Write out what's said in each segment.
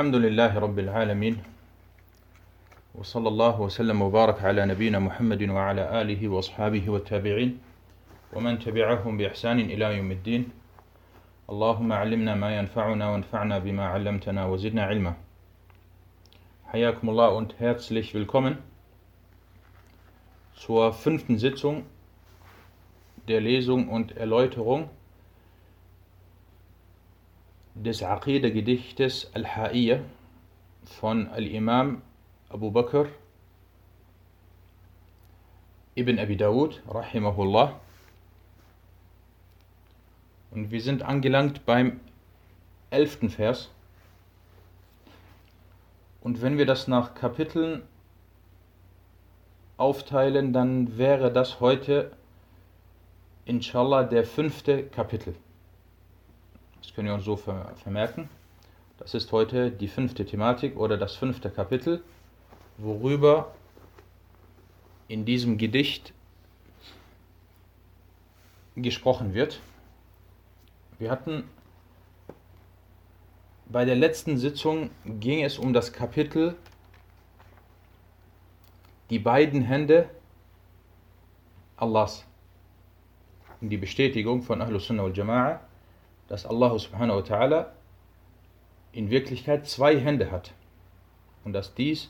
الحمد لله رب العالمين وصلى الله وسلم وبارك على نبينا محمد وعلى آله وأصحابه والتابعين ومن تبعهم بإحسان إلى يوم الدين. اللهم علمنا ما ينفعنا وانفعنا بما علمتنا وزدنا علما. حياكم الله und herzlich willkommen zur fünften Sitzung der Lesung und Erläuterung des Aqidah-Gedichtes Al-Ha'iyya von Al-Imam Abu Bakr ibn Abi Dawud, rahimahullah. Und wir sind angelangt beim elften Vers. Und wenn wir das nach Kapiteln aufteilen, dann wäre das heute inshallah der fünfte Kapitel. Das können wir uns so vermerken. Das ist heute die fünfte Thematik oder das fünfte Kapitel, worüber in diesem Gedicht gesprochen wird. Wir hatten bei der letzten Sitzung ging es um das Kapitel die beiden Hände Allahs. Und die Bestätigung von Ahlus Sunnah wal Jama'a, dass Allah subhanahu wa ta'ala in Wirklichkeit zwei Hände hat. Und dass dies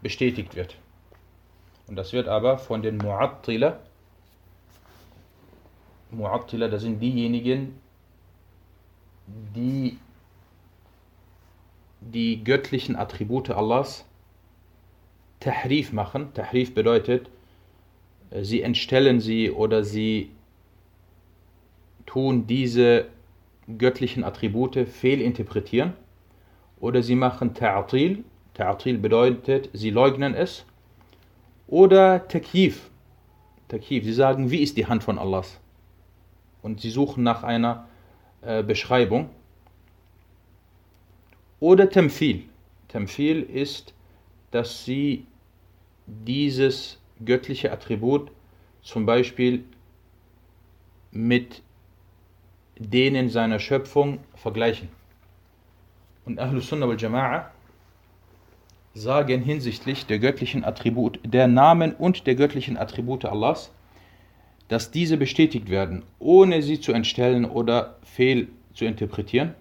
bestätigt wird. Und das wird aber von den Mu'attila, Mu'attila, das sind diejenigen, die die göttlichen Attribute Allahs Tahrif machen. Tahrif bedeutet, sie entstellen sie oder sie tun diese göttlichen Attribute fehlinterpretieren oder sie machen Ta'atil. Ta'atil bedeutet, sie leugnen es. Oder Takif. Takif, sie sagen, wie ist die Hand von Allahs? Und sie suchen nach einer äh, Beschreibung. Oder Tamfil. Tamfil ist, dass sie dieses göttliche Attribut zum Beispiel mit denen seiner Schöpfung vergleichen. Und Ahlus Sunnah wal Jama'a sagen hinsichtlich der göttlichen Attribute, der Namen und der göttlichen Attribute Allahs, dass diese bestätigt werden, ohne sie zu entstellen oder fehl zu interpretieren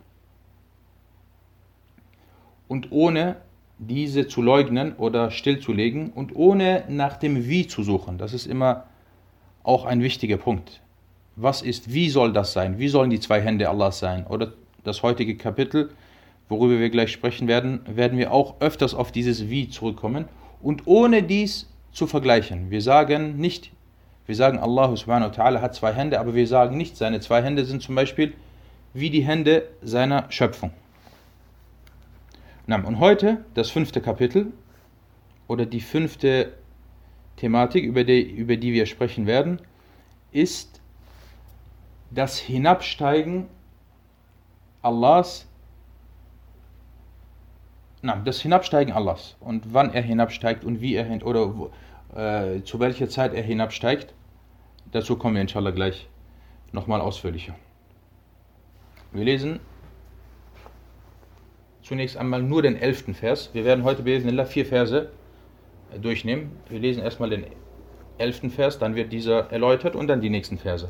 und ohne diese zu leugnen oder stillzulegen und ohne nach dem Wie zu suchen. Das ist immer auch ein wichtiger Punkt. Was ist, wie soll das sein? Wie sollen die zwei Hände Allahs sein? Oder das heutige Kapitel, worüber wir gleich sprechen werden, werden wir auch öfters auf dieses Wie zurückkommen und ohne dies zu vergleichen. Wir sagen nicht, wir sagen Allah subhanahu wa ta'ala hat zwei Hände, aber wir sagen nicht, seine zwei Hände sind zum Beispiel wie die Hände seiner Schöpfung. Und heute das fünfte Kapitel oder die fünfte Thematik, über die, über die wir sprechen werden, ist das Hinabsteigen Allahs, na, das Hinabsteigen Allahs und wann er hinabsteigt und wie er hin, oder äh, zu welcher Zeit er hinabsteigt. Dazu kommen wir inshallah gleich nochmal ausführlicher. Wir lesen zunächst einmal nur den elften Vers. Wir werden heute Bismillah vier Verse durchnehmen. Wir lesen erstmal den elften Vers, dann wird dieser erläutert und dann die nächsten Verse.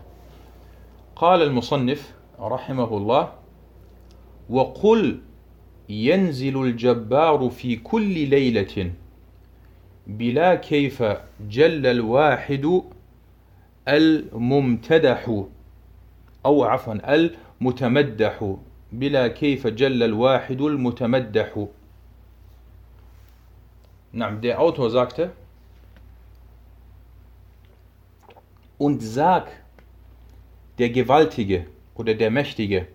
قال المصنف رحمه الله وقل ينزل الجبار في كل ليلة بلا كيف جل الواحد الممتدح أو عفوا المتمدح بلا كيف جل الواحد المتمدح. نعم der Autor sagte und sag der Gewaltige oder der Mächtige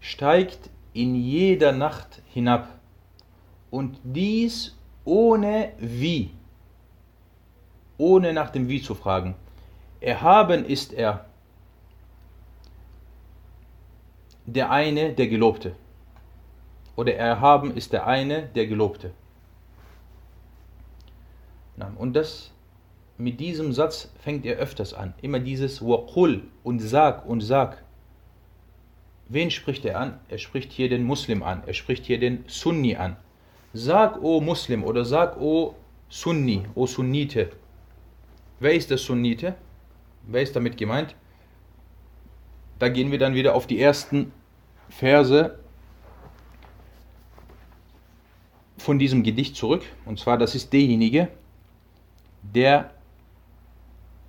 steigt in jeder Nacht hinab und dies ohne wie, ohne nach dem wie zu fragen. Erhaben ist er, der eine, der Gelobte. Oder erhaben ist der eine, der Gelobte. Und das mit diesem Satz fängt er öfters an. Immer dieses Waqul und sag und sag. wen spricht er an? Er spricht hier den Muslim an, er spricht hier den Sunni an. Sag, o Muslim oder sag, o Sunni, o Sunnite. Wer ist der Sunnite? Wer ist damit gemeint? Da gehen wir dann wieder auf die ersten Verse von diesem Gedicht zurück. Und zwar, das ist derjenige, der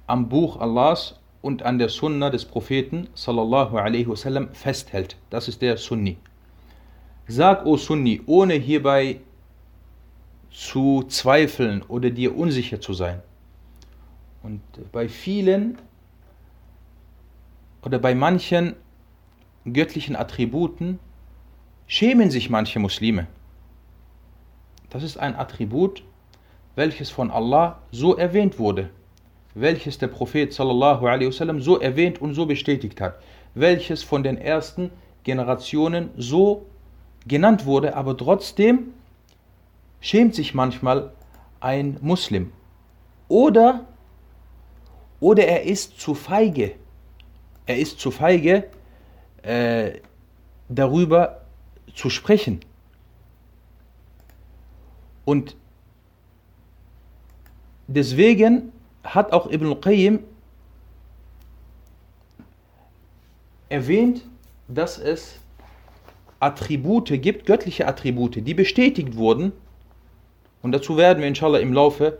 am Buch Allahs und an der Sunna des Propheten sallallahu alaihi wasallam festhält. Das ist der Sunni. Sag, o Sunni, ohne hierbei zu zweifeln oder dir unsicher zu sein. Und bei vielen oder bei manchen göttlichen Attributen schämen sich manche Muslime. Das ist ein Attribut, welches von Allah so erwähnt wurde, welches der Prophet sallallahu wasallam so erwähnt und so bestätigt hat, welches von den ersten Generationen so genannt wurde, aber trotzdem schämt sich manchmal ein Muslim. Oder, oder er ist zu feige. Er ist zu feige, äh, darüber zu sprechen. Und deswegen hat auch Ibn Qayyim erwähnt, dass es Attribute gibt, göttliche Attribute, die bestätigt wurden. Und dazu werden wir inshallah im Laufe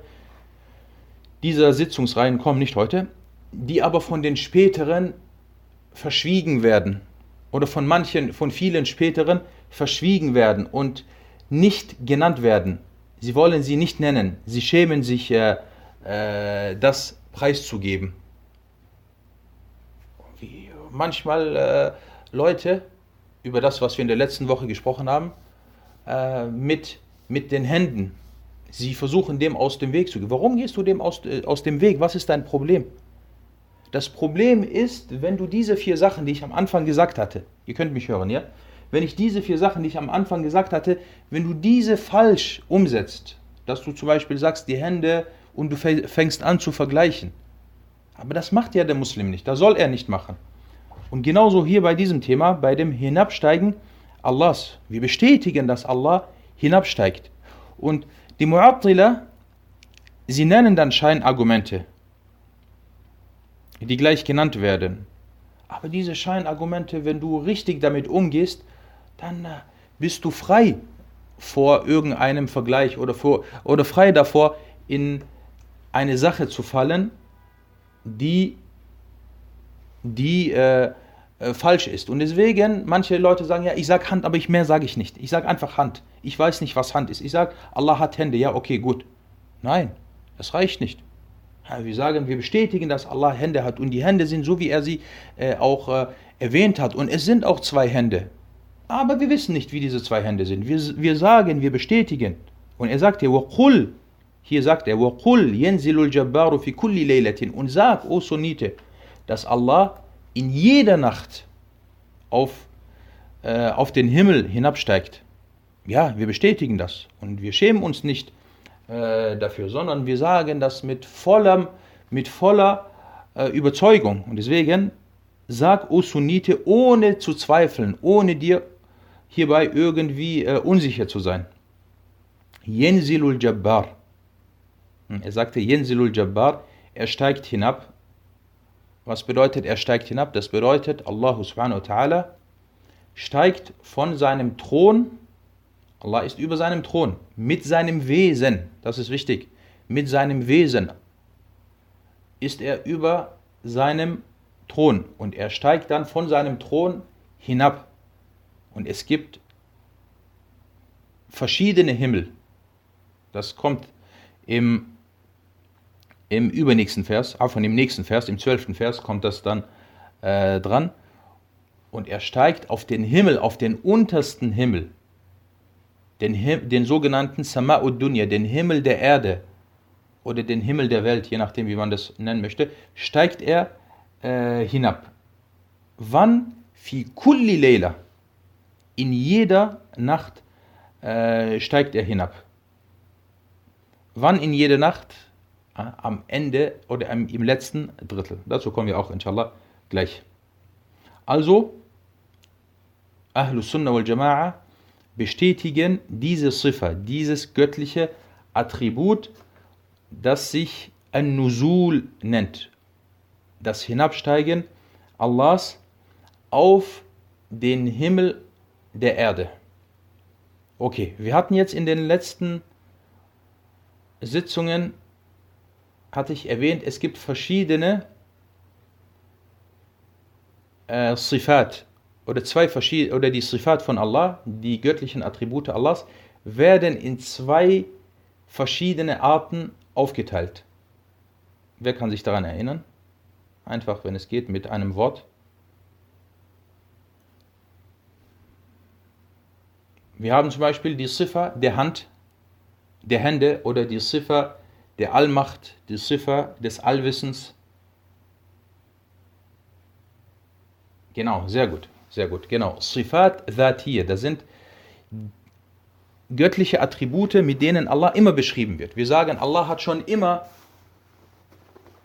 dieser Sitzungsreihen kommen, nicht heute, die aber von den späteren verschwiegen werden oder von manchen, von vielen späteren verschwiegen werden und nicht genannt werden. Sie wollen sie nicht nennen. Sie schämen sich, äh, äh, das preiszugeben. Wie manchmal äh, Leute, über das, was wir in der letzten Woche gesprochen haben, äh, mit, mit den Händen. Sie versuchen dem aus dem Weg zu gehen. Warum gehst du dem aus, äh, aus dem Weg? Was ist dein Problem? Das Problem ist, wenn du diese vier Sachen, die ich am Anfang gesagt hatte, ihr könnt mich hören, ja? wenn ich diese vier Sachen, die ich am Anfang gesagt hatte, wenn du diese falsch umsetzt, dass du zum Beispiel sagst, die Hände und du fängst an zu vergleichen. Aber das macht ja der Muslim nicht, das soll er nicht machen. Und genauso hier bei diesem Thema, bei dem Hinabsteigen Allahs. Wir bestätigen, dass Allah hinabsteigt. Und die Mu'attila, sie nennen dann Scheinargumente, die gleich genannt werden. Aber diese Scheinargumente, wenn du richtig damit umgehst, dann äh, bist du frei vor irgendeinem Vergleich oder, vor, oder frei davor, in eine Sache zu fallen, die, die äh, äh, falsch ist. Und deswegen, manche Leute sagen, ja, ich sage Hand, aber ich mehr sage ich nicht. Ich sage einfach Hand. Ich weiß nicht, was Hand ist. Ich sage, Allah hat Hände. Ja, okay, gut. Nein, das reicht nicht. Wir sagen, wir bestätigen, dass Allah Hände hat. Und die Hände sind so, wie er sie äh, auch äh, erwähnt hat. Und es sind auch zwei Hände. Aber wir wissen nicht, wie diese zwei Hände sind. Wir, wir sagen, wir bestätigen. Und er sagt hier, وَقُلْ Hier sagt er, وَقُلْ يَنْزِلُ الْجَبَّارُ فِي كُلِّ لَيْلَةٍ Und sag, O Sunnite, dass Allah in jeder Nacht auf, äh, auf den Himmel hinabsteigt. Ja, wir bestätigen das. Und wir schämen uns nicht äh, dafür, sondern wir sagen das mit, vollem, mit voller äh, Überzeugung. Und deswegen sag, O Sunnite, ohne zu zweifeln, ohne dir hierbei irgendwie äh, unsicher zu sein. Yenzilul Jabbar. Er sagte Yenzilul Jabbar, er steigt hinab. Was bedeutet, er steigt hinab? Das bedeutet, Allah subhanahu wa ta'ala steigt von seinem Thron, Allah ist über seinem Thron, mit seinem Wesen, das ist wichtig, mit seinem Wesen ist er über seinem Thron und er steigt dann von seinem Thron hinab. Und es gibt verschiedene Himmel. Das kommt im, im übernächsten Vers, auch von dem nächsten Vers, im zwölften Vers kommt das dann äh, dran. Und er steigt auf den Himmel, auf den untersten Himmel, den, den sogenannten Sama'ud Dunya, den Himmel der Erde oder den Himmel der Welt, je nachdem, wie man das nennen möchte, steigt er äh, hinab. Wann? Fi kulli Leila in jeder Nacht äh, steigt er hinab. Wann in jeder Nacht? Äh, am Ende oder im, letzten Drittel. Dazu kommen wir auch inshallah gleich. Also, Ahlus Sunnah wal Jama'a bestätigen diese Sifa, dieses göttliche Attribut, das sich An-Nuzul nennt. Das Hinabsteigen Allahs auf den Himmel der Erde. Okay, wir hatten jetzt in den letzten Sitzungen, hatte ich erwähnt, es gibt verschiedene äh, Sifat oder zwei verschiedene oder die Sifat von Allah, die göttlichen Attribute Allahs, werden in zwei verschiedene Arten aufgeteilt. Wer kann sich daran erinnern? Einfach, wenn es geht, mit einem Wort. Wir haben zum Beispiel die Ziffer der Hand, der Hände oder die Ziffer der Allmacht, die Ziffer des Allwissens. Genau, sehr gut, sehr gut, genau. Sifat Dhatiyya, das sind göttliche Attribute, mit denen Allah immer beschrieben wird. Wir sagen, Allah hat schon immer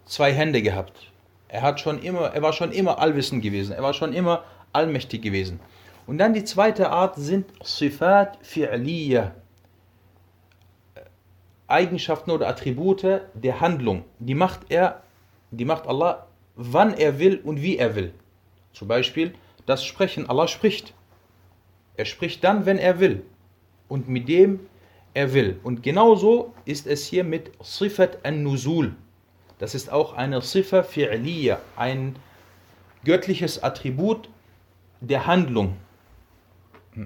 zwei Hände gehabt. Er, hat schon immer, er war schon immer allwissend gewesen. Er war schon immer allmächtig gewesen. Und dann die zweite Art sind Sifat fi'liya. Eigenschaften oder Attribute der Handlung. Die macht er, die macht Allah, wann er will und wie er will. Zum Beispiel das Sprechen. Allah spricht. Er spricht dann, wenn er will. Und mit dem er will. Und genauso ist es hier mit Sifat an-Nuzul. Das ist auch eine Sifa fi'liya, ein göttliches Attribut der Handlung.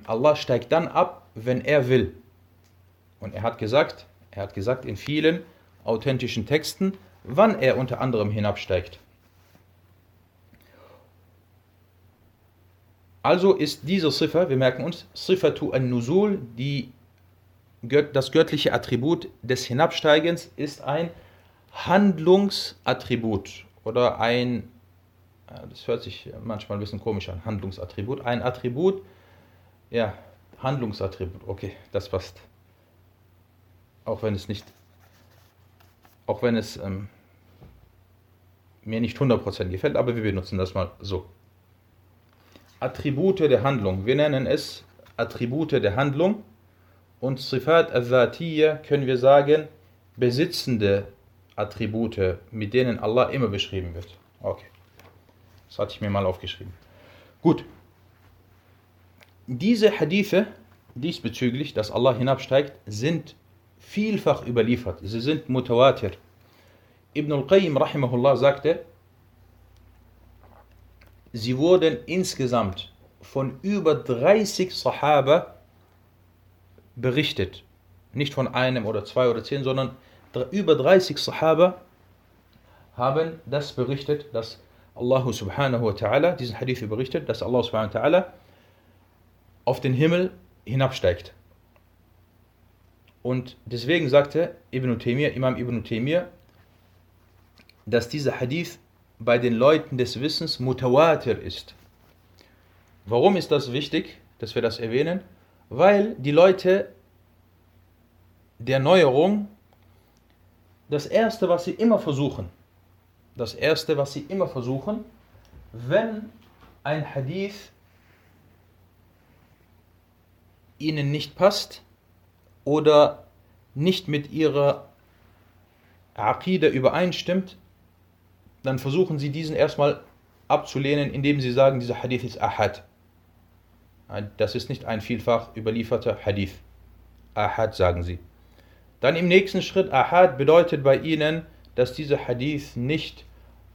Allah steigt dann ab, wenn er will. Und er hat gesagt, er hat gesagt in vielen authentischen Texten, wann er unter anderem hinabsteigt. Also ist diese Ziffer, wir merken uns, Sifatu an-Nuzul, die, das göttliche Attribut des Hinabsteigens, ist ein Handlungsattribut oder ein, das hört sich manchmal ein bisschen komisch an, Handlungsattribut, ein Attribut, ja, Handlungsattribut, okay, das passt. Auch wenn es nicht, auch wenn es ähm, mir nicht 100% gefällt, aber wir benutzen das mal so. Attribute der Handlung, wir nennen es Attribute der Handlung und Sifat al-Zatiyya können wir sagen, besitzende Attribute, mit denen Allah immer beschrieben wird. Okay, das hatte ich mir mal aufgeschrieben. Gut, diese Hadithe diesbezüglich, dass Allah hinabsteigt, sind vielfach überliefert. Sie sind mutawatir. Ibn al-Qayyim rahimahullah sagte, sie wurden insgesamt von über 30 Sahaba berichtet. Nicht von einem oder zwei oder zehn, sondern über 30 Sahaba haben das berichtet, dass Allah subhanahu wa ta'ala, diesen Hadith berichtet, dass Allah subhanahu wa ta'ala auf den Himmel hinabsteigt. Und deswegen sagte Ibn Taymiyyah, Imam Ibn Taymiyyah, dass dieser Hadith bei den Leuten des Wissens mutawatir ist. Warum ist das wichtig, dass wir das erwähnen? Weil die Leute der Neuerung das Erste, was sie immer versuchen, das Erste, was sie immer versuchen, wenn ein Hadith ihnen nicht passt oder nicht mit ihrer Aqida übereinstimmt, dann versuchen sie diesen erstmal abzulehnen, indem sie sagen, dieser Hadith ist Ahad. Das ist nicht ein vielfach überlieferter Hadith. Ahad sagen sie. Dann im nächsten Schritt, Ahad bedeutet bei ihnen, dass dieser Hadith nicht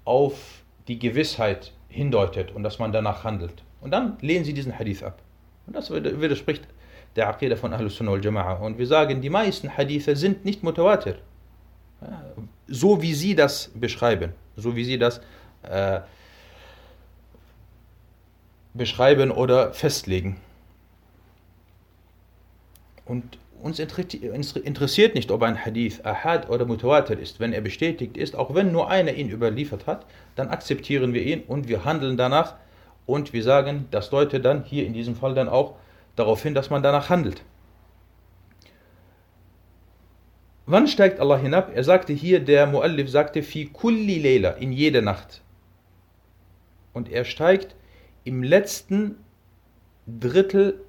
auf die Gewissheit hindeutet und dass man danach handelt. Und dann lehnen sie diesen Hadith ab. Und das widerspricht der Aqidah von Ahlus Sunnah wal Jama'a. Und wir sagen, die meisten Hadithe sind nicht mutawatir. So wie sie das beschreiben, so wie sie das äh, beschreiben oder festlegen. Und uns interessiert nicht, ob ein Hadith Ahad oder Mutawatir ist. Wenn er bestätigt ist, auch wenn nur einer ihn überliefert hat, dann akzeptieren wir ihn und wir handeln danach und wir sagen, das deutet dann hier in diesem Fall dann auch darauf hin, dass man danach handelt. Wann steigt Allah hinab? Er sagte hier, der Muallif sagte, fi kulli layla, in jede Nacht. Und er steigt im letzten Drittel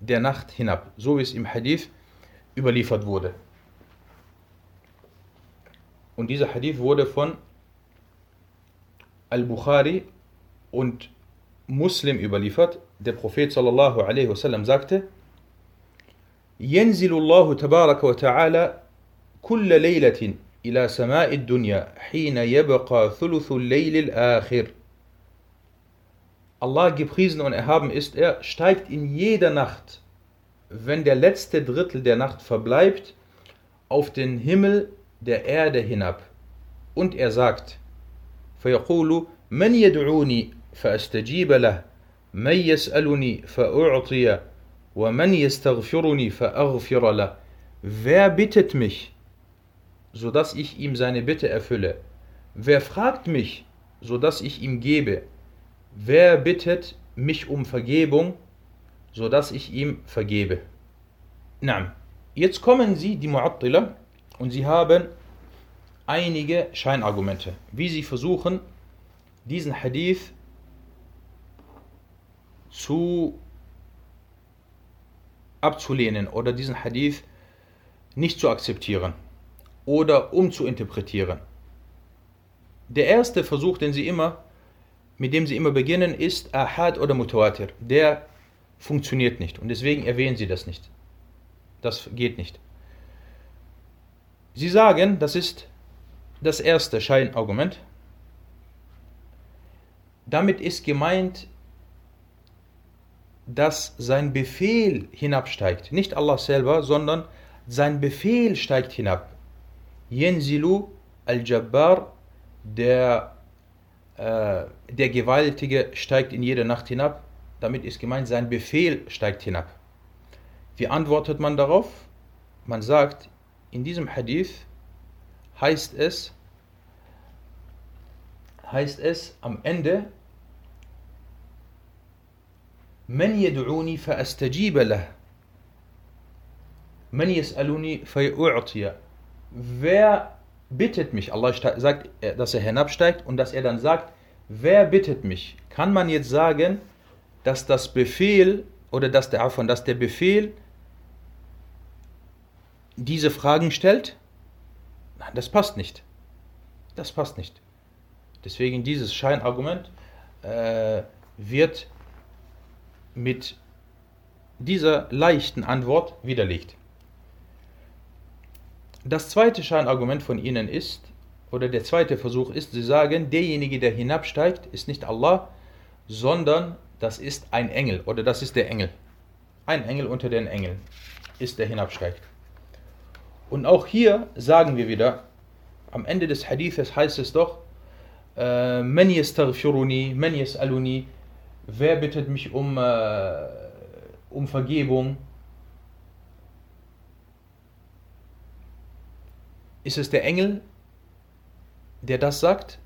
der Nacht hinab, so wie es im Hadith überliefert wurde. Und dieser Hadith wurde von Al-Bukhari und Muslim überliefert. Der Prophet sallallahu alaihi wasallam sagte: ينزل الله تبارك وتعالى كل ليلة إلى سماء الدنيا حين يبقى ثلث الليل الآخر. Allah gepriesen und erhaben ist er, steigt in jeder Nacht, wenn der letzte Drittel der Nacht verbleibt, auf den Himmel der Erde hinab. Und er sagt, فيقول من يدعوني فأستجيب له من يسألني فأعطي ومن يستغفرني فأغفر له Wer bittet mich, so dass ich ihm seine Bitte erfülle? Wer fragt mich, so dass ich ihm gebe? Wer bittet mich um Vergebung, so dass ich ihm vergebe? Na, jetzt kommen sie, die Mu'attila, und sie haben einige Scheinargumente, wie sie versuchen, diesen Hadith zu abzulehnen oder diesen Hadith nicht zu akzeptieren oder umzuinterpretieren. Der erste Versuch, den sie immer, mit dem sie immer beginnen, ist Ahad oder Mutawatir. Der funktioniert nicht und deswegen erwähnen sie das nicht. Das geht nicht. Sie sagen, das ist das erste Scheinargument. Damit ist gemeint, dass sein Befehl hinabsteigt. Nicht Allah selber, sondern sein Befehl steigt hinab. Yenzilu al-Jabbar, der, äh, der Gewaltige, steigt in jede Nacht hinab. Damit ist gemeint, sein Befehl steigt hinab. Wie antwortet man darauf? Man sagt, in diesem Hadith heißt es, heißt es am Ende, من يدعوني فأستجيب له من يسألني فيعطي Wer bittet mich? Allah sagt, dass er hinabsteigt und dass er dann sagt, wer bittet mich? Kann man jetzt sagen, dass das Befehl oder dass der, dass der Befehl diese Fragen stellt? Nein, das passt nicht. Das passt nicht. Deswegen dieses Scheinargument äh, wird mit dieser leichten Antwort widerlegt. Das zweite Scheinargument von ihnen ist, oder der zweite Versuch ist, sie sagen, derjenige, der hinabsteigt, ist nicht Allah, sondern das ist ein Engel oder das ist der Engel. Ein Engel unter den Engeln ist der hinabsteigt. Und auch hier sagen wir wieder, am Ende des Hadithes heißt es doch, äh, Man yastaghfiruni, man yas'aluni, Wer bittet mich um, äh, um Vergebung? Ist es der Engel, der das sagt?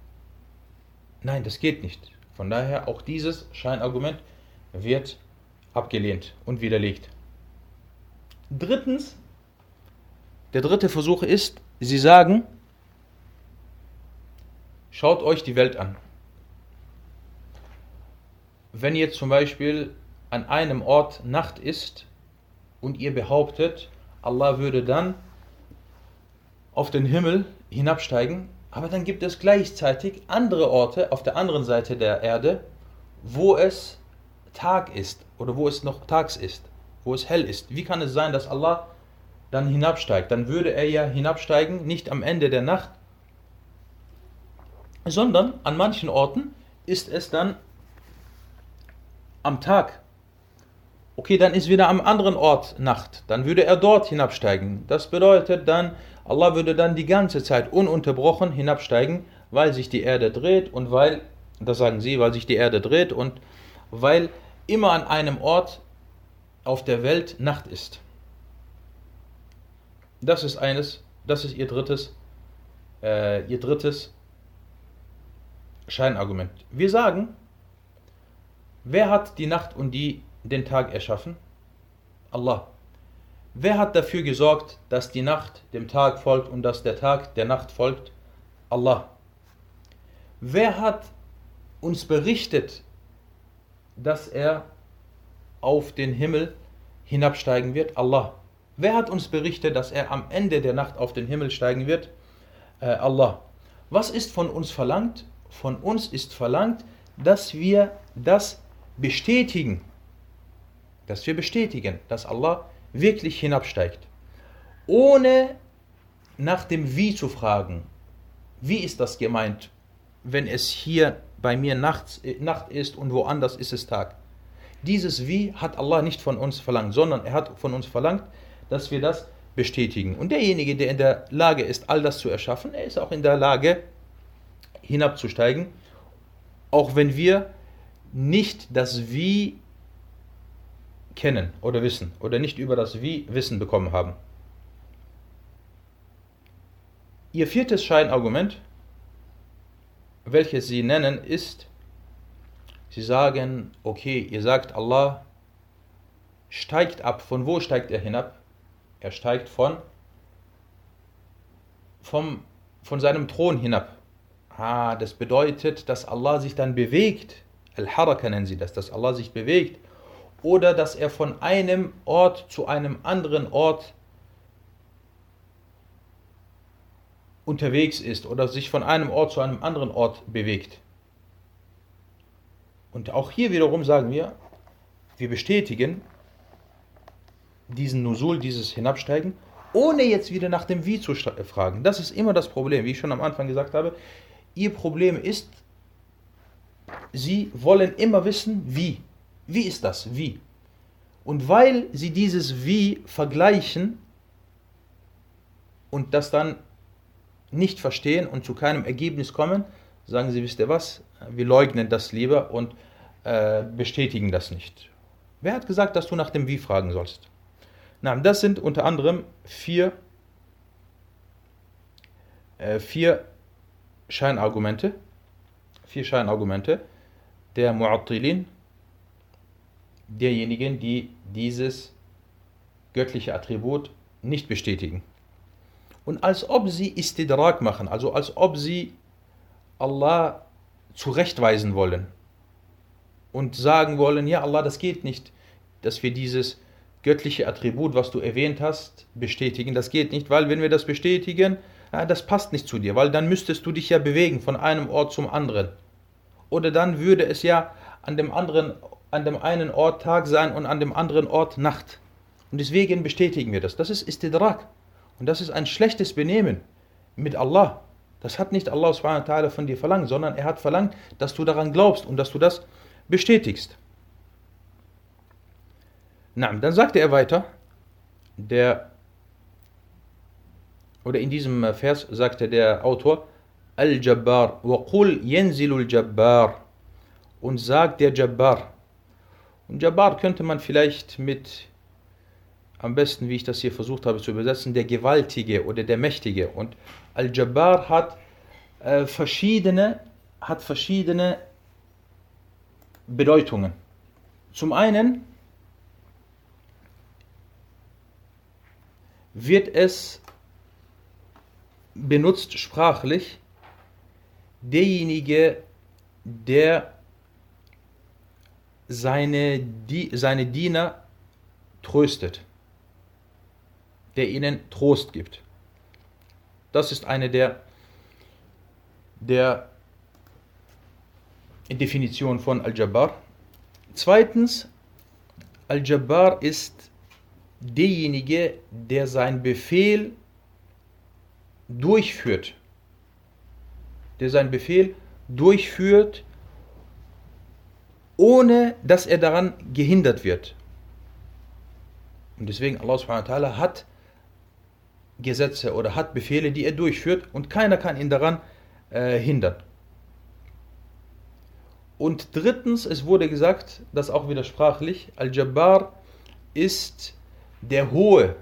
Nein, das geht nicht. Von daher auch dieses Scheinargument wird abgelehnt und widerlegt. Drittens, der dritte Versuch ist, sie sagen, schaut euch die Welt an wenn jetzt zum Beispiel an einem Ort Nacht ist und ihr behauptet, Allah würde dann auf den Himmel hinabsteigen, aber dann gibt es gleichzeitig andere Orte auf der anderen Seite der Erde, wo es Tag ist oder wo es noch tags ist, wo es hell ist. Wie kann es sein, dass Allah dann hinabsteigt? Dann würde er ja hinabsteigen, nicht am Ende der Nacht, sondern an manchen Orten ist es dann am Tag. Okay, dann ist wieder am anderen Ort Nacht. Dann würde er dort hinabsteigen. Das bedeutet dann, Allah würde dann die ganze Zeit ununterbrochen hinabsteigen, weil sich die Erde dreht und weil, das sagen sie, weil sich die Erde dreht und weil immer an einem Ort auf der Welt Nacht ist. Das ist eines, das ist ihr drittes, äh, ihr drittes Scheinargument. Wir sagen, Wer hat die Nacht und die, den Tag erschaffen? Allah. Wer hat dafür gesorgt, dass die Nacht dem Tag folgt und dass der Tag der Nacht folgt? Allah. Wer hat uns berichtet, dass er auf den Himmel hinabsteigen wird? Allah. Wer hat uns berichtet, dass er am Ende der Nacht auf den Himmel steigen wird? Äh, Allah. Was ist von uns verlangt? Von uns ist verlangt, dass wir das bestätigen. Dass wir bestätigen, dass Allah wirklich hinabsteigt. Ohne nach dem Wie zu fragen. Wie ist das gemeint, wenn es hier bei mir nachts, äh, Nacht ist und woanders ist es Tag? Dieses Wie hat Allah nicht von uns verlangt, sondern er hat von uns verlangt, dass wir das bestätigen. Und derjenige, der in der Lage ist, all das zu erschaffen, er ist auch in der Lage, hinabzusteigen, auch wenn wir nicht das Wie kennen oder wissen oder nicht über das Wie Wissen bekommen haben. Ihr viertes Scheinargument, welches Sie nennen, ist, Sie sagen, okay, ihr sagt, Allah steigt ab. Von wo steigt er hinab? Er steigt von, vom, von seinem Thron hinab. Ah, das bedeutet, dass Allah sich dann bewegt. Al-Haraka nennen sie das, dass Allah sich bewegt. Oder dass er von einem Ort zu einem anderen Ort unterwegs ist oder sich von einem Ort zu einem anderen Ort bewegt. Und auch hier wiederum sagen wir, wir bestätigen diesen Nusul, dieses Hinabsteigen, ohne jetzt wieder nach dem Wie zu fragen. Das ist immer das Problem, wie ich schon am Anfang gesagt habe. Ihr Problem ist, Sie wollen immer wissen, wie. Wie ist das? Wie? Und weil Sie dieses Wie vergleichen und das dann nicht verstehen und zu keinem Ergebnis kommen, sagen Sie, wisst ihr was, wir leugnen das lieber und äh, bestätigen das nicht. Wer hat gesagt, dass du nach dem Wie fragen sollst? Na, das sind unter anderem vier, äh, vier Scheinargumente, vier Scheinargumente der Mu'attilin, derjenigen, die dieses göttliche Attribut nicht bestätigen. Und als ob sie Istidrak machen, also als ob sie Allah zurechtweisen wollen und sagen wollen, ja Allah, das geht nicht, dass wir dieses göttliche Attribut, was du erwähnt hast, bestätigen. Das geht nicht, weil wenn wir das bestätigen, ja, das passt nicht zu dir, weil dann müsstest du dich ja bewegen von einem Ort zum anderen. Oder dann würde es ja an dem anderen, an dem einen Ort Tag sein und an dem anderen Ort Nacht. Und deswegen bestätigen wir das. Das ist Istidrak. Und das ist ein schlechtes Benehmen mit Allah. Das hat nicht Allah von dir verlangt, sondern er hat verlangt, dass du daran glaubst und dass du das bestätigst. Na, dann sagte er weiter, der, oder in diesem Vers sagte der Autor, Al-Jabbar, وَقُلْ يَنْزِلُ الْجَبَّارِ und sagt der Jabbar. Und Jabbar könnte man vielleicht mit, am besten, wie ich das hier versucht habe zu übersetzen, der Gewaltige oder der Mächtige. Und Al-Jabbar hat äh, verschiedene, hat verschiedene Bedeutungen. Zum einen wird es benutzt sprachlich derjenige, der seine, seine Diener tröstet, der ihnen Trost gibt. Das ist eine der, der Definition von Al-Jabbar. Zweitens, Al-Jabbar ist derjenige, der seinen Befehl durchführt. Der seinen Befehl durchführt, ohne dass er daran gehindert wird. Und deswegen Allah subhanahu wa ta'ala hat Gesetze oder hat Befehle, die er durchführt und keiner kann ihn daran äh, hindern. Und drittens, es wurde gesagt, das auch widersprachlich, Al-Jabbar ist der Hohe,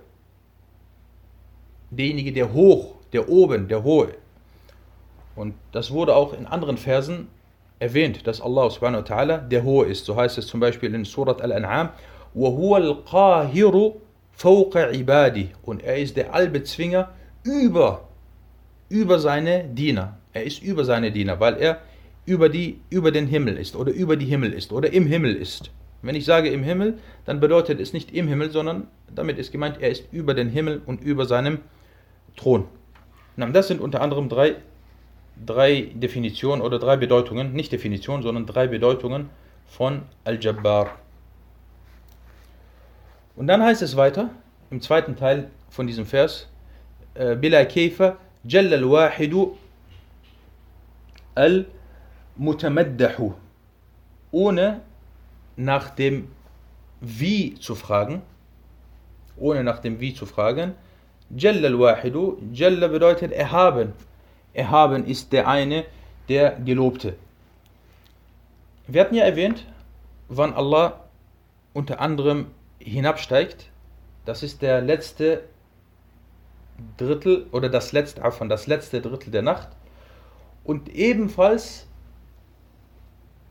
derjenige, der hoch, der oben, der Hohe. Und das wurde auch in anderen Versen erwähnt, dass Allah subhanahu wa ta'ala der Hohe ist. So heißt es zum Beispiel in Surat Al-An'am, وَهُوَ الْقَاهِرُ فَوْقَ عِبَادِهِ Und er ist der Allbezwinger über, über seine Diener. Er ist über seine Diener, weil er über, die, über den Himmel ist oder über die Himmel ist oder im Himmel ist. Wenn ich sage im Himmel, dann bedeutet es nicht im Himmel, sondern damit ist gemeint, er ist über den Himmel und über seinem Thron. Das sind unter anderem drei, drei Definitionen oder drei Bedeutungen, nicht Definitionen, sondern drei Bedeutungen von Al-Jabbar. Und dann heißt es weiter, im zweiten Teil von diesem Vers, Bila Kayfa Jalla al-Wahidu al-Mutamaddahu. Ohne nach dem Wie zu fragen, ohne nach dem Wie zu fragen, Jalla al-Wahidu, Jalla bedeutet erhaben. Erhaben ist der eine, der Gelobte. Wir hatten ja erwähnt, wann Allah unter anderem hinabsteigt, das ist der letzte Drittel oder das letzte, von das letzte Drittel der Nacht und ebenfalls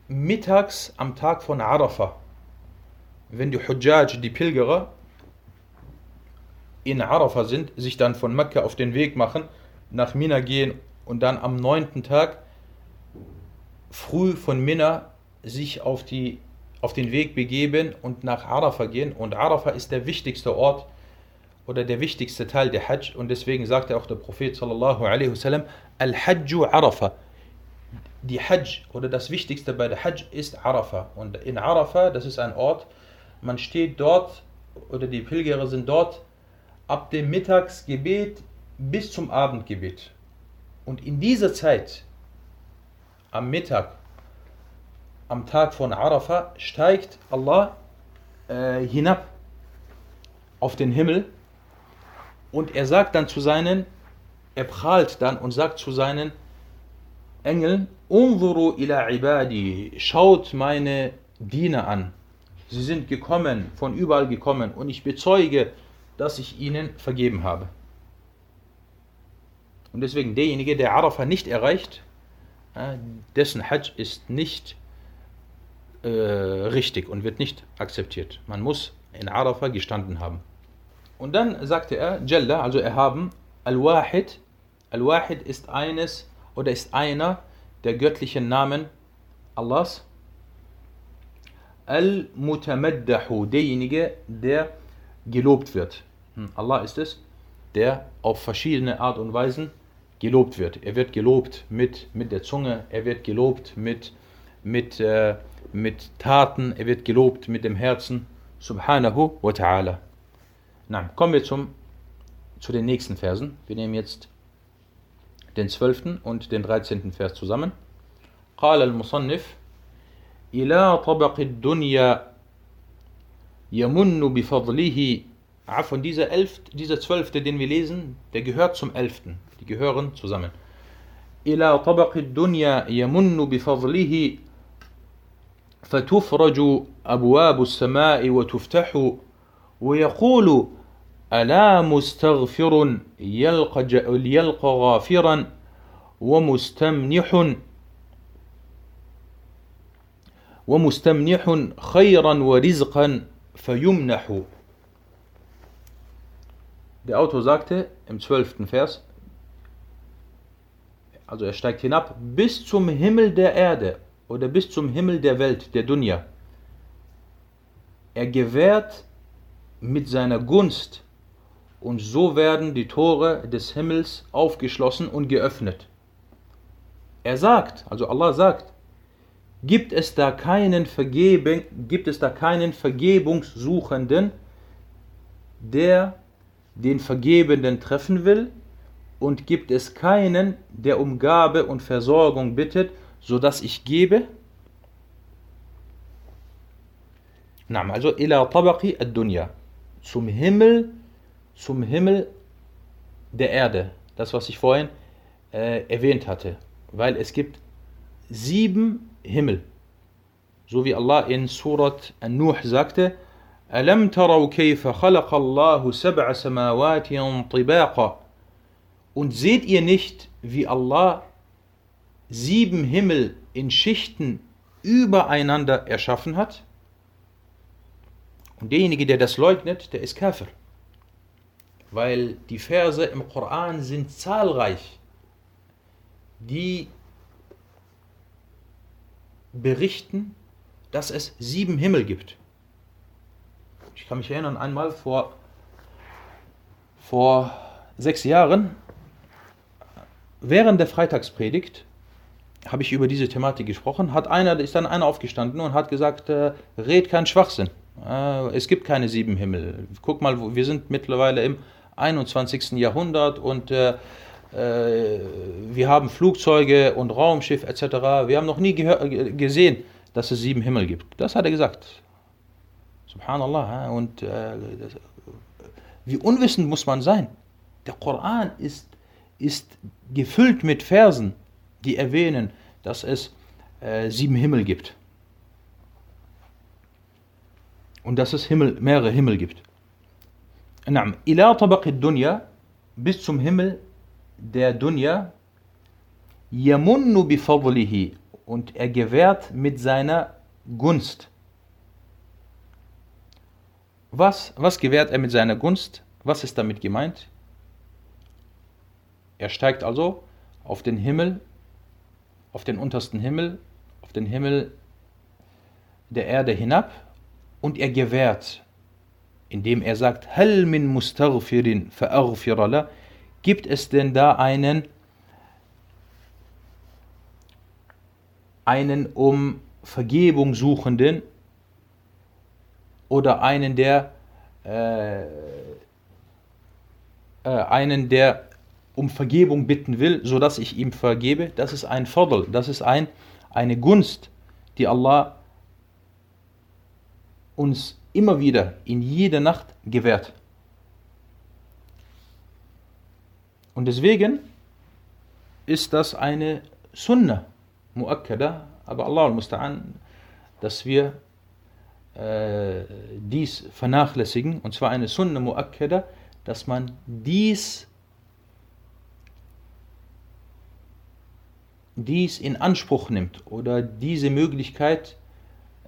mittags am Tag von Arafah, wenn die Hujjaj, die Pilgerer, in Arafah sind, sich dann von Mekka auf den Weg machen, nach Mina gehen und dann am neunten Tag früh von Mina sich auf, die, auf den Weg begeben und nach Arafah gehen. Und Arafah ist der wichtigste Ort oder der wichtigste Teil der Hajj. Und deswegen sagte auch der Prophet sallallahu alaihi wasallam, Al-Hajju Arafah. Die Hajj oder das Wichtigste bei der Hajj ist Arafah. Und in Arafah, das ist ein Ort, man steht dort oder die Pilger sind dort ab dem Mittagsgebet bis zum Abendgebet. Und in dieser Zeit, am Mittag, am Tag von Arafah, steigt Allah äh, hinab auf den Himmel und er sagt dann zu seinen, er prahlt dann und sagt zu seinen Engeln, Unzuru ila ibadi, schaut meine Diener an. Sie sind gekommen, von überall gekommen und ich bezeuge, dass ich ihnen vergeben habe. Und deswegen derjenige, der Arafah nicht erreicht, dessen Hajj ist nicht äh, richtig und wird nicht akzeptiert. Man muss in Arafah gestanden haben. Und dann sagte er, Jalla, also erhaben, Al-Wahid. Al-Wahid ist eines oder ist einer der göttlichen Namen Allahs. Al-Mutamaddahu, derjenige, der gelobt wird. Hm, Allah ist es, der auf verschiedene Art und Weisen gelobt wird. Er wird gelobt mit, mit der Zunge, er wird gelobt mit, mit, äh, mit Taten, er wird gelobt mit dem Herzen. Subhanahu wa ta'ala. Na, kommen wir zum, zu den nächsten Versen. Wir nehmen jetzt den 12. und den 13. Vers zusammen. قال المصنف إلى طبق الدنيا يمن بفضله von dieser, elf, dieser zwölfte, den wir lesen, der gehört zum elften. Die gehören zusammen. إلى طبق الدنيا يمن بفضله فتفرج أبواب السماء وتفتح ويقول ألا مستغفر يلقى, يلقى غافرا ومستمنح ومستمنح خيرا ورزقا فيمنح Der Autor sagte im zwölften Vers, also er steigt hinab bis zum Himmel der Erde oder bis zum Himmel der Welt, der Dunya. Er gewährt mit seiner Gunst und so werden die Tore des Himmels aufgeschlossen und geöffnet. Er sagt, also Allah sagt, gibt es da keinen Vergebung, gibt es da keinen Vergebungssuchenden, der den Vergebenden treffen will, und gibt es keinen, der um Gabe und Versorgung bittet, so dass ich gebe? also ila tabaqi ad-dunya, zum Himmel, zum Himmel der Erde, das was ich vorhin äh, erwähnt hatte, weil es gibt sieben Himmel, so wie Allah in Surat An-Nuh sagte, ألم تروا كيف خلق الله سبع سماوات طباقا Und seht ihr nicht, wie Allah sieben Himmel in Schichten übereinander erschaffen hat? Und derjenige, der das leugnet, der ist Kafir. Weil die Verse im Koran sind zahlreich, die berichten, dass es sieben Himmel gibt. Ich kann mich erinnern, einmal vor, vor sechs Jahren, während der Freitagspredigt, habe ich über diese Thematik gesprochen, hat einer, ist dann einer aufgestanden und hat gesagt, äh, red keinen Schwachsinn. Äh, es gibt keine sieben Himmel. Guck mal, wir sind mittlerweile im 21. Jahrhundert und äh, äh, wir haben Flugzeuge und Raumschiff etc. Wir haben noch nie gesehen, dass es sieben Himmel gibt. Das hat er gesagt. Subhanallah. Und äh, wie unwissend muss man sein? Der Koran ist, ist gefüllt mit Versen, die erwähnen, dass es äh, sieben Himmel gibt. Und dass es Himmel, mehrere Himmel gibt. Ila tabaqid dunya, bis zum Himmel der Dunya, yamunnu bifadlihi, und er gewährt mit seiner Gunst. Was, was gewährt er mit seiner Gunst? Was ist damit gemeint? Er steigt also auf den Himmel, auf den untersten Himmel, auf den Himmel der Erde hinab und er gewährt, indem er sagt, Hal min mustaghfirin gibt es denn da einen, einen um Vergebung suchenden oder einen, der äh, äh, einen, der um Vergebung bitten will, so dass ich ihm vergebe, das ist ein Fadl, das ist ein, eine Gunst, die Allah uns immer wieder in jeder Nacht gewährt. Und deswegen ist das eine Sunna, Muakkada, aber Allah al-Musta'an, dass wir äh, dies vernachlässigen, und zwar eine Sunna Muakkada, dass man dies, dies in Anspruch nimmt oder diese Möglichkeit,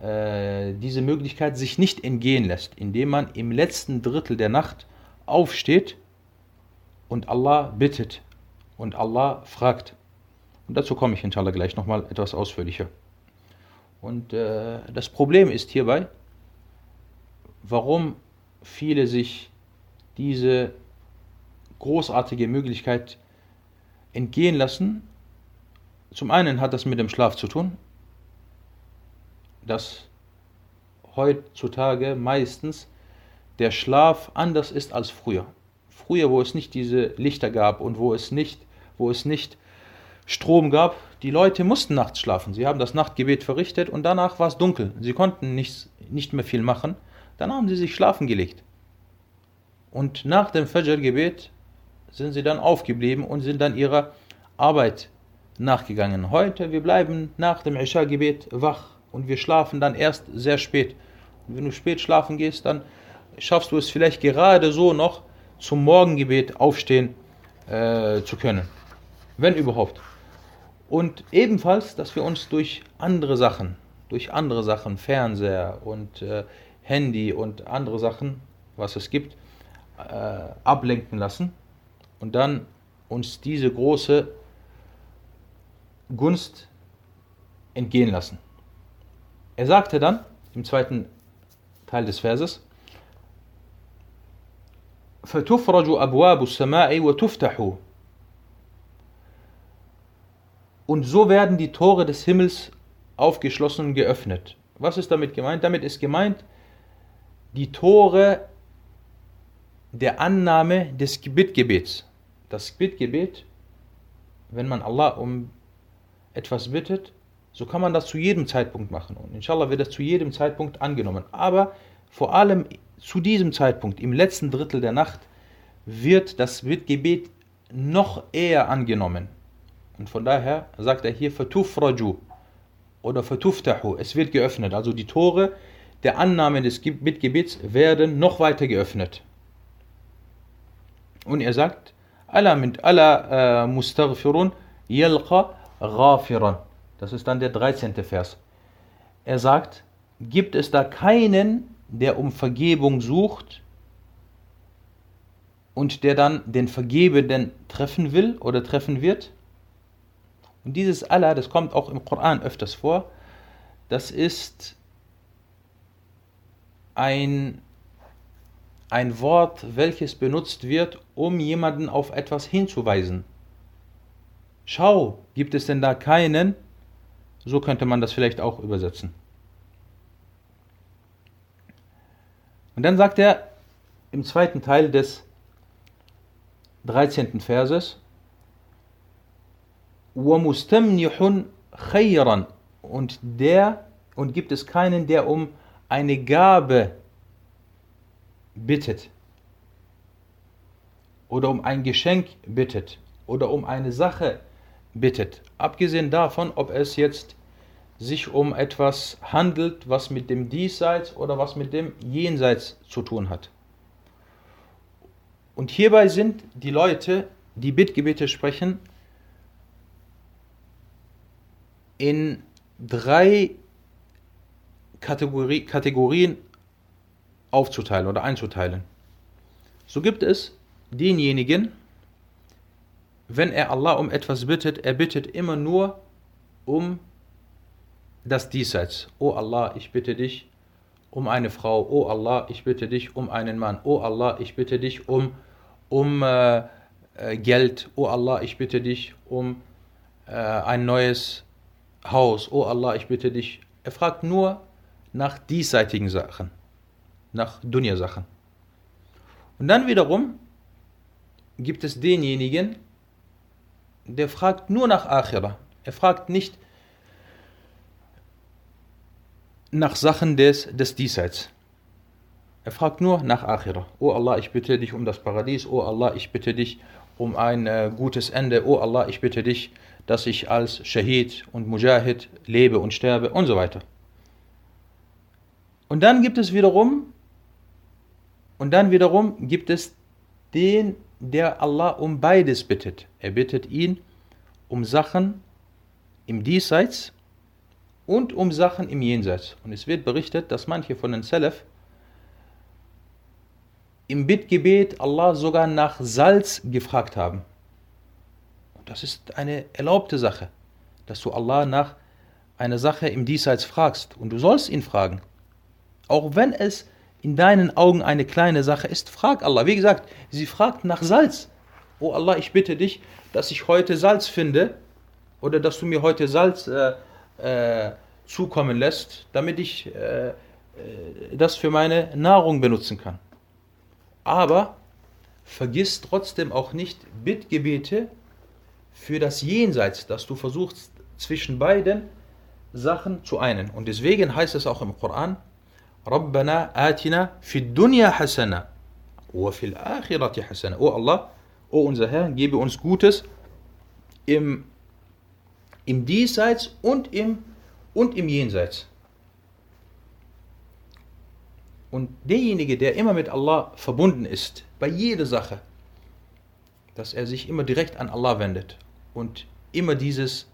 äh, diese Möglichkeit sich nicht entgehen lässt, indem man im letzten Drittel der Nacht aufsteht und Allah bittet und Allah fragt. Und dazu komme ich inshallah gleich nochmal etwas ausführlicher. Und äh, das Problem ist hierbei, warum viele sich diese großartige Möglichkeit entgehen lassen. Zum einen hat das mit dem Schlaf zu tun, dass heutzutage meistens der Schlaf anders ist als früher früher, wo es nicht diese Lichter gab und wo es nicht, wo es nicht Strom gab, die Leute mussten nachts schlafen. Sie haben das Nachtgebet verrichtet und danach war es dunkel. Sie konnten nicht, nicht mehr viel machen. Dann haben sie sich schlafen gelegt. Und nach dem Fajr-Gebet sind sie dann aufgeblieben und sind dann ihrer Arbeit nachgegangen. Heute, wir bleiben nach dem Isha-Gebet wach und wir schlafen dann erst sehr spät. Und wenn du spät schlafen gehst, dann schaffst du es vielleicht gerade so noch, zum Morgengebet aufstehen äh, zu können. Wenn überhaupt. Und ebenfalls, dass wir uns durch andere Sachen, durch andere Sachen, Fernseher und äh, Handy und andere Sachen, was es gibt, äh, ablenken lassen und dann uns diese große Gunst entgehen lassen. Er sagte dann im zweiten Teil des Verses, فتفرج أبواب السماء وتفتح und so werden die Tore des Himmels aufgeschlossen und geöffnet. Was ist damit gemeint? Damit ist gemeint die Tore der Annahme des Bittgebets. Das Bittgebet, wenn man Allah um etwas bittet, so kann man das zu jedem Zeitpunkt machen. Und inshallah wird das zu jedem Zeitpunkt angenommen. Aber vor allem zu diesem Zeitpunkt, im letzten Drittel der Nacht, wird das Gebet noch eher angenommen. Und von daher sagt er hier Fatufraju oder Fatuftahu, es wird geöffnet. Also die Tore der Annahme des Bittgebets werden noch weiter geöffnet. Und er sagt, Allah mit Allah äh, mustaghfirun yalqa ghafiran. Das ist dann der 13. Vers. Er sagt, gibt es da keinen, der um Vergebung sucht und der dann den Vergebenden treffen will oder treffen wird. Und dieses Allah, das kommt auch im Koran öfters vor, das ist ein ein Wort, welches benutzt wird, um jemanden auf etwas hinzuweisen. Schau, gibt es denn da keinen? So könnte man das vielleicht auch übersetzen. Und dann sagt er im zweiten Teil des 13. Verses, وَمُسْتَمْنِحٌ خَيْرًا Und der, und gibt es keinen, der um eine Gabe bittet oder um ein Geschenk bittet oder um eine Sache bittet. Abgesehen davon, ob es jetzt sich um etwas handelt, was mit dem Diesseits oder was mit dem Jenseits zu tun hat. Und hierbei sind die Leute, die Bittgebete sprechen, in drei Kategorie, Kategorien aufzuteilen oder einzuteilen. So gibt es denjenigen, wenn er Allah um etwas bittet, er bittet immer nur um das Diesseits. O Allah, ich bitte dich um eine Frau. O Allah, ich bitte dich um einen Mann. O Allah, ich bitte dich um, um äh, äh Geld. O Allah, ich bitte dich um äh, ein neues Haus. O Allah, ich bitte dich. Er fragt nur nach diesseitigen Sachen, nach Dunya-Sachen. Und dann wiederum gibt es denjenigen, der fragt nur nach Akhira. Er fragt nicht nach Sachen des, des Diesseits. Er fragt nur nach Akhira. O Allah, ich bitte dich um das Paradies. O Allah, ich bitte dich um ein äh, gutes Ende. O Allah, ich bitte dich, dass ich als Shahid und Mujahid lebe und sterbe und so weiter. Und dann gibt es wiederum, und dann wiederum gibt es den, der Allah um beides bittet. Er bittet ihn um Sachen im Diesseits und um Sachen im Jenseits. Und es wird berichtet, dass manche von den Salaf im Bittgebet Allah sogar nach Salz gefragt haben. Das ist eine erlaubte Sache, dass du Allah nach einer Sache im Diesseits fragst. Und du sollst ihn fragen. Auch wenn es in deinen Augen eine kleine Sache ist, frag Allah. Wie gesagt, sie fragt nach Salz. Oh Allah, ich bitte dich, dass ich heute Salz finde oder dass du mir heute Salz äh, äh, zukommen lässt, damit ich äh, äh das für meine Nahrung benutzen kann. Aber vergiss trotzdem auch nicht Bittgebete für das Jenseits, dass du versuchst zwischen beiden Sachen zu einen. Und deswegen heißt es auch im Koran, ربنا آتنا في الدنيا حسنة وفي الآخرة حسنة Oh Allah, oh unser Herr, gebe uns Gutes im, im Diesseits und im, und im Jenseits. Und derjenige, der immer mit Allah verbunden ist, bei jeder Sache, dass er sich immer direkt an Allah wendet und immer dieses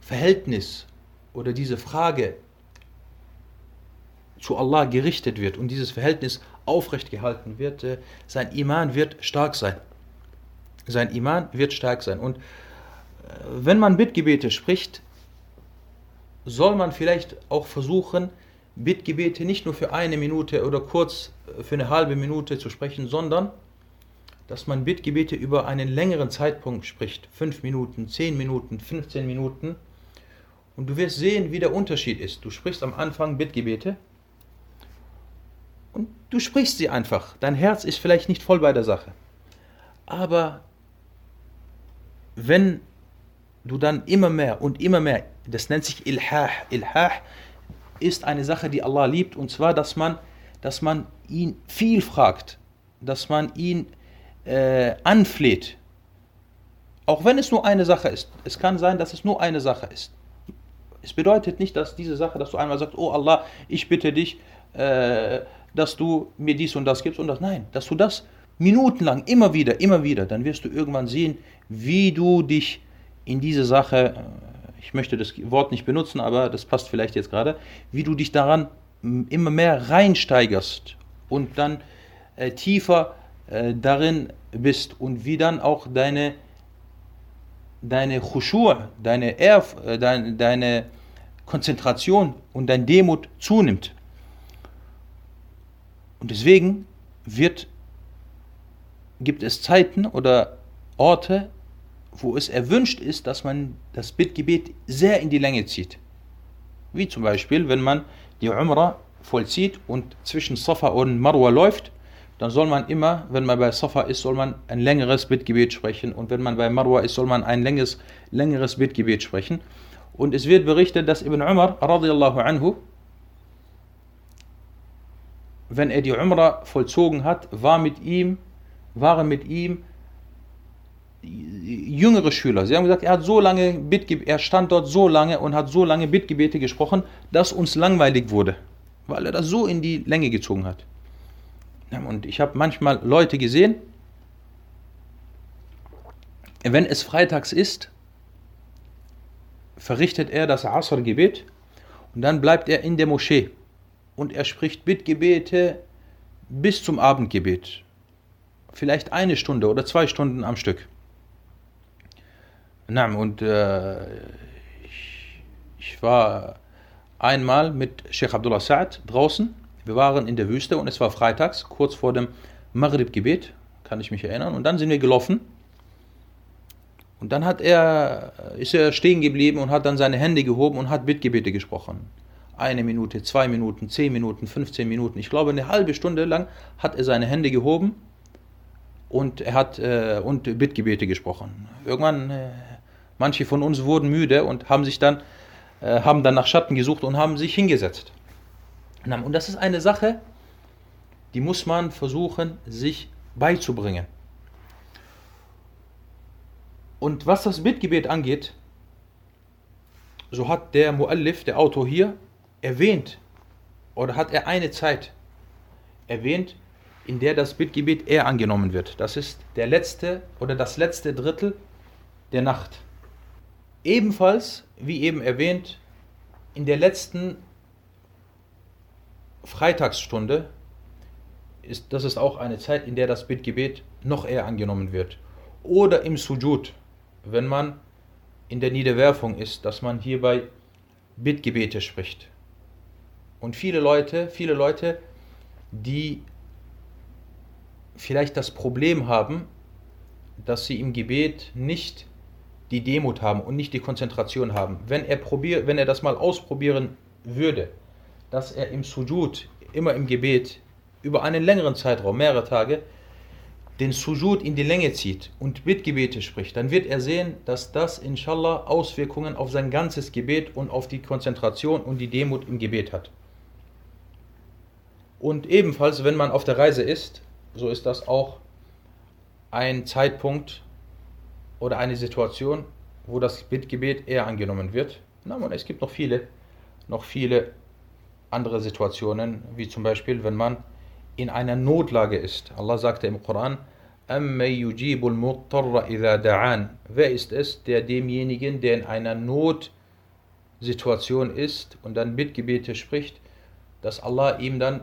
Verhältnis oder diese Frage zu Allah gerichtet wird und dieses Verhältnis aufrecht gehalten wird, äh, sein Iman wird stark sein. Sein Iman wird stark sein. Und äh, wenn man Bittgebete spricht, soll man vielleicht auch versuchen, Bittgebete nicht nur für eine Minute oder kurz äh, für eine halbe Minute zu sprechen, sondern dass man Bittgebete über einen längeren Zeitpunkt spricht. Fünf Minuten, zehn Minuten, 15 Minuten. Und du wirst sehen, wie der Unterschied ist. Du sprichst am Anfang Bittgebete und du sprichst sie einfach. Dein Herz ist vielleicht nicht voll bei der Sache. Aber wenn du dann immer mehr und immer mehr, das nennt sich Ilhah. Ilhah ist eine Sache, die Allah liebt, und zwar, dass man, dass man ihn viel fragt, dass man ihn äh, anfleht. Auch wenn es nur eine Sache ist. Es kann sein, dass es nur eine Sache ist. Es bedeutet nicht, dass diese Sache, dass du einmal sagst, oh Allah, ich bitte dich, äh, dass du mir dies und das gibst und das. Nein, dass du das minutenlang, immer wieder, immer wieder, dann wirst du irgendwann sehen, wie du dich in diese Sache, äh, ich möchte das Wort nicht benutzen, aber das passt vielleicht jetzt gerade, wie du dich daran immer mehr reinsteigerst und dann äh, tiefer äh, darin bist und wie dann auch deine deine Khushur, deine, Erf, äh, deine, deine Konzentration und dein Demut zunimmt. Und deswegen wird, gibt es Zeiten oder Orte, wo es erwünscht ist, dass man das Bittgebet sehr in die Länge zieht. Wie zum Beispiel, wenn man die Umrah vollzieht und zwischen Safa und Marwa läuft, dann soll man immer, wenn man bei Safa ist, soll man ein längeres Bittgebet sprechen und wenn man bei Marwa ist, soll man ein längeres, längeres Bittgebet sprechen. Und es wird berichtet, dass Ibn Umar radiallahu anhu, wenn er die Umrah vollzogen hat, war mit ihm, waren mit ihm jüngere Schüler. Sie haben gesagt, er hat so lange Bittgebete, er stand dort so lange und hat so lange Bittgebete gesprochen, dass uns langweilig wurde, weil er das so in die Länge gezogen hat. Und ich habe manchmal Leute gesehen, wenn es freitags ist, verrichtet er das Asr-Gebet und dann bleibt er in der Moschee und er spricht Bittgebete bis zum Abendgebet. Vielleicht eine Stunde oder zwei Stunden am Stück. und äh, ich, ich war einmal mit Sheikh Abdullah Sa'ad draußen wir waren in der Wüste und es war freitags, kurz vor dem Maghrib-Gebet, kann ich mich erinnern. Und dann sind wir gelaufen. Und dann hat er, ist er stehen geblieben und hat dann seine Hände gehoben und hat Bittgebete gesprochen. Eine Minute, zwei Minuten, zehn Minuten, 15 Minuten. Ich glaube, eine halbe Stunde lang hat er seine Hände gehoben und er hat äh, und Bittgebete gesprochen. Irgendwann, äh, manche von uns wurden müde und haben sich dann, äh, haben dann nach Schatten gesucht und haben sich hingesetzt. Und das ist eine Sache, die muss man versuchen, sich beizubringen. Und was das Bittgebet angeht, so hat der Muallif, der Autor hier, erwähnt, oder hat er eine Zeit erwähnt, in der das Bittgebet eher angenommen wird. Das ist der letzte oder das letzte Drittel der Nacht. Ebenfalls, wie eben erwähnt, in der letzten Freitagsstunde, ist, das ist auch eine Zeit, in der das Bittgebet noch eher angenommen wird. Oder im Sujud, wenn man in der Niederwerfung ist, dass man hierbei Bittgebete spricht. Und viele Leute, viele Leute, die vielleicht das Problem haben, dass sie im Gebet nicht die Demut haben und nicht die Konzentration haben. Wenn er, probier, wenn er das mal ausprobieren würde, dass er im Sujud, immer im Gebet, über einen längeren Zeitraum, mehrere Tage, den Sujud in die Länge zieht und Bittgebete spricht, dann wird er sehen, dass das inshallah Auswirkungen auf sein ganzes Gebet und auf die Konzentration und die Demut im Gebet hat. Und ebenfalls, wenn man auf der Reise ist, so ist das auch ein Zeitpunkt oder eine Situation, wo das Bittgebet eher angenommen wird. Na, und es gibt noch viele, noch viele andere Situationen, wie zum Beispiel, wenn man in einer Notlage ist. Allah sagte im Koran, Wer ist es, der demjenigen, der in einer Notsituation ist und dann Bittgebete spricht, dass Allah ihm dann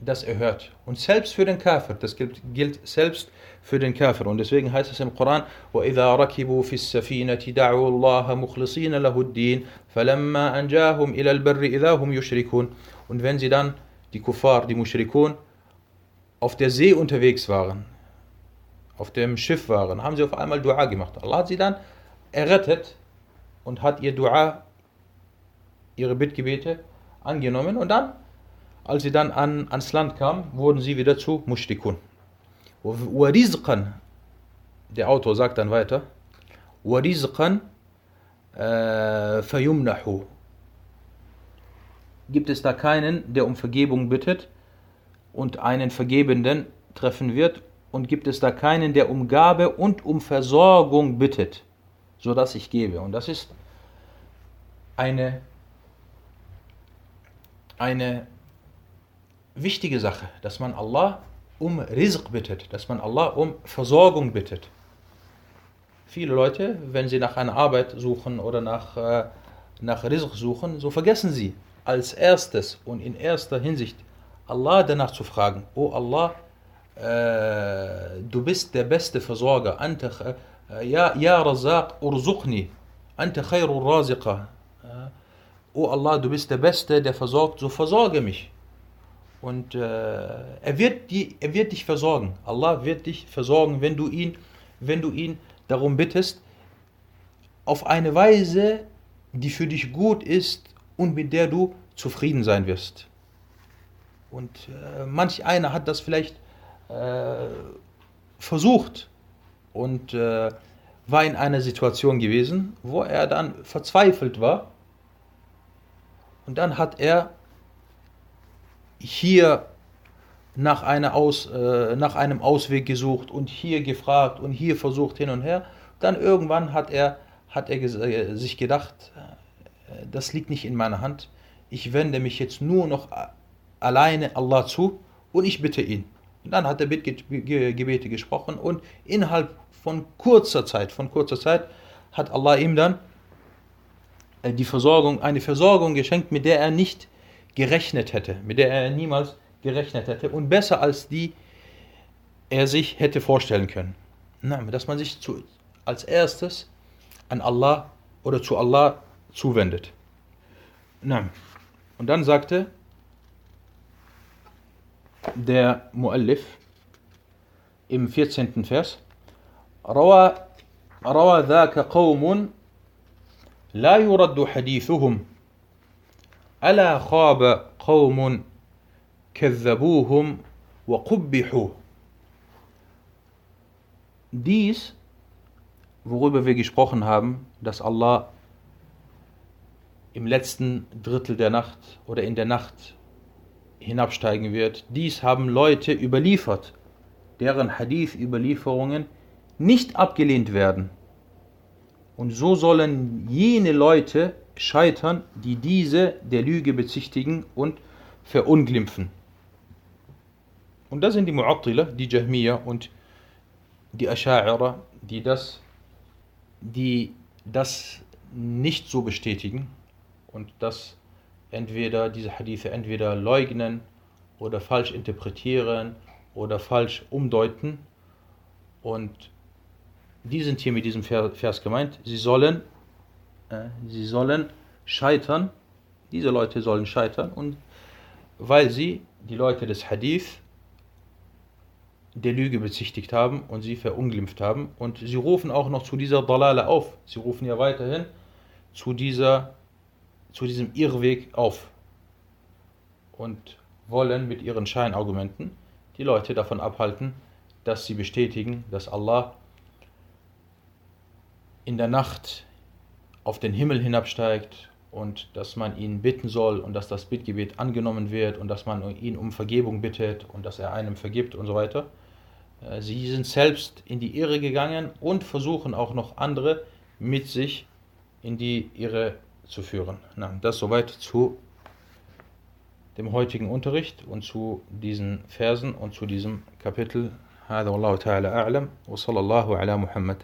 das erhört. Und selbst für den Kafir, das gilt, gilt selbst für den Kafir. Und deswegen heißt es im Koran, وَإِذَا رَكِبُوا فِي السَّفِينَةِ دَعُوا اللَّهَ مُخْلِصِينَ لَهُ الدِّينَ فَلَمَّا أَنْجَاهُمْ إِلَى الْبَرِّ إِذَا هُمْ يُشْرِكُونَ Und wenn sie dann, die Kuffar, die Mushrikun, auf der See unterwegs waren, auf dem Schiff waren, haben sie auf einmal Dua gemacht. Allah hat sie dann errettet und hat ihr Dua, ihre Bittgebete angenommen und dann als sie dann an, ans Land kamen, wurden sie wieder zu Mushrikun. Der Autor sagt dann weiter, Warizqan äh, fayumnahu. Gibt es da keinen, der um Vergebung bittet und einen Vergebenden treffen wird? Und gibt es da keinen, der um Gabe und um Versorgung bittet, sodass ich gebe? Und das ist eine, eine wichtige Sache, dass man Allah um Rizq bittet, dass man Allah um Versorgung bittet. Viele Leute, wenn sie nach einer Arbeit suchen oder nach, äh, nach Rizq suchen, so vergessen sie als erstes und in erster Hinsicht Allah danach zu fragen, oh Allah, äh, du bist der beste Versorger, Anta, äh, ja, ja Razaq urzuqni, Anta khairur raziqa. Oh Allah, du bist der Beste, der versorgt, so versorge mich. Und äh, er, wird die, er wird dich versorgen. Allah wird dich versorgen, wenn du ihn, wenn du ihn darum bittest, auf eine Weise, die für dich gut ist und mit der du zufrieden sein wirst. Und äh, manch einer hat das vielleicht äh, versucht und äh, war in einer Situation gewesen, wo er dann verzweifelt war. Und dann hat er hier nach, einer Aus, äh, nach einem Ausweg gesucht und hier gefragt und hier versucht hin und her. Dann irgendwann hat er, hat er äh, sich gedacht, äh, das liegt nicht in meiner Hand. Ich wende mich jetzt nur noch alleine Allah zu und ich bitte ihn. Und dann hat er Bittgebete gesprochen und innerhalb von kurzer Zeit, von kurzer Zeit hat Allah ihm dann äh, die Versorgung, eine Versorgung geschenkt, mit der er nicht gerechnet hätte, mit der er niemals gerechnet hätte und besser als die er sich hätte vorstellen können. Nein, dass man sich zu, als erstes an Allah oder zu Allah zuwendet. Nein. Und dann sagte der Muallif im 14. Vers, روى روى ذاك قوم لا يرد حديثهم ألا خاب قوم كذبوهم وقبحوا Dies, worüber wir gesprochen haben, dass Allah im letzten Drittel der Nacht oder in der Nacht hinabsteigen wird, dies haben Leute überliefert, deren Hadith-Überlieferungen nicht abgelehnt werden. Und so sollen jene Leute scheitern, die diese der Lüge bezichtigen und verunglimpfen. Und das sind die Mu'attila, die Jahmiya und die Asha'ira, die das, die das nicht so bestätigen und das entweder diese Hadithe entweder leugnen oder falsch interpretieren oder falsch umdeuten und die sind hier mit diesem Vers gemeint. Sie sollen, sie sollen scheitern. Diese Leute sollen scheitern und weil sie die Leute des Hadith der Lüge bezichtigt haben und sie verunglimpft haben. Und sie rufen auch noch zu dieser Dalale auf. Sie rufen ja weiterhin zu, dieser, zu diesem Irrweg auf. Und wollen mit ihren Scheinargumenten die Leute davon abhalten, dass sie bestätigen, dass Allah in der Nacht auf den Himmel hinabsteigt und dass man ihn bitten soll und dass das Bittgebet angenommen wird und dass man ihn um Vergebung bittet und dass er einem vergibt und so weiter. Äh, sie sind selbst in die Irre gegangen und versuchen auch noch andere mit sich in die Irre zu führen. Na, das soweit zu dem heutigen Unterricht und zu diesen Versen und zu diesem Kapitel. هذا والله تعالى أعلم وصلى الله على محمد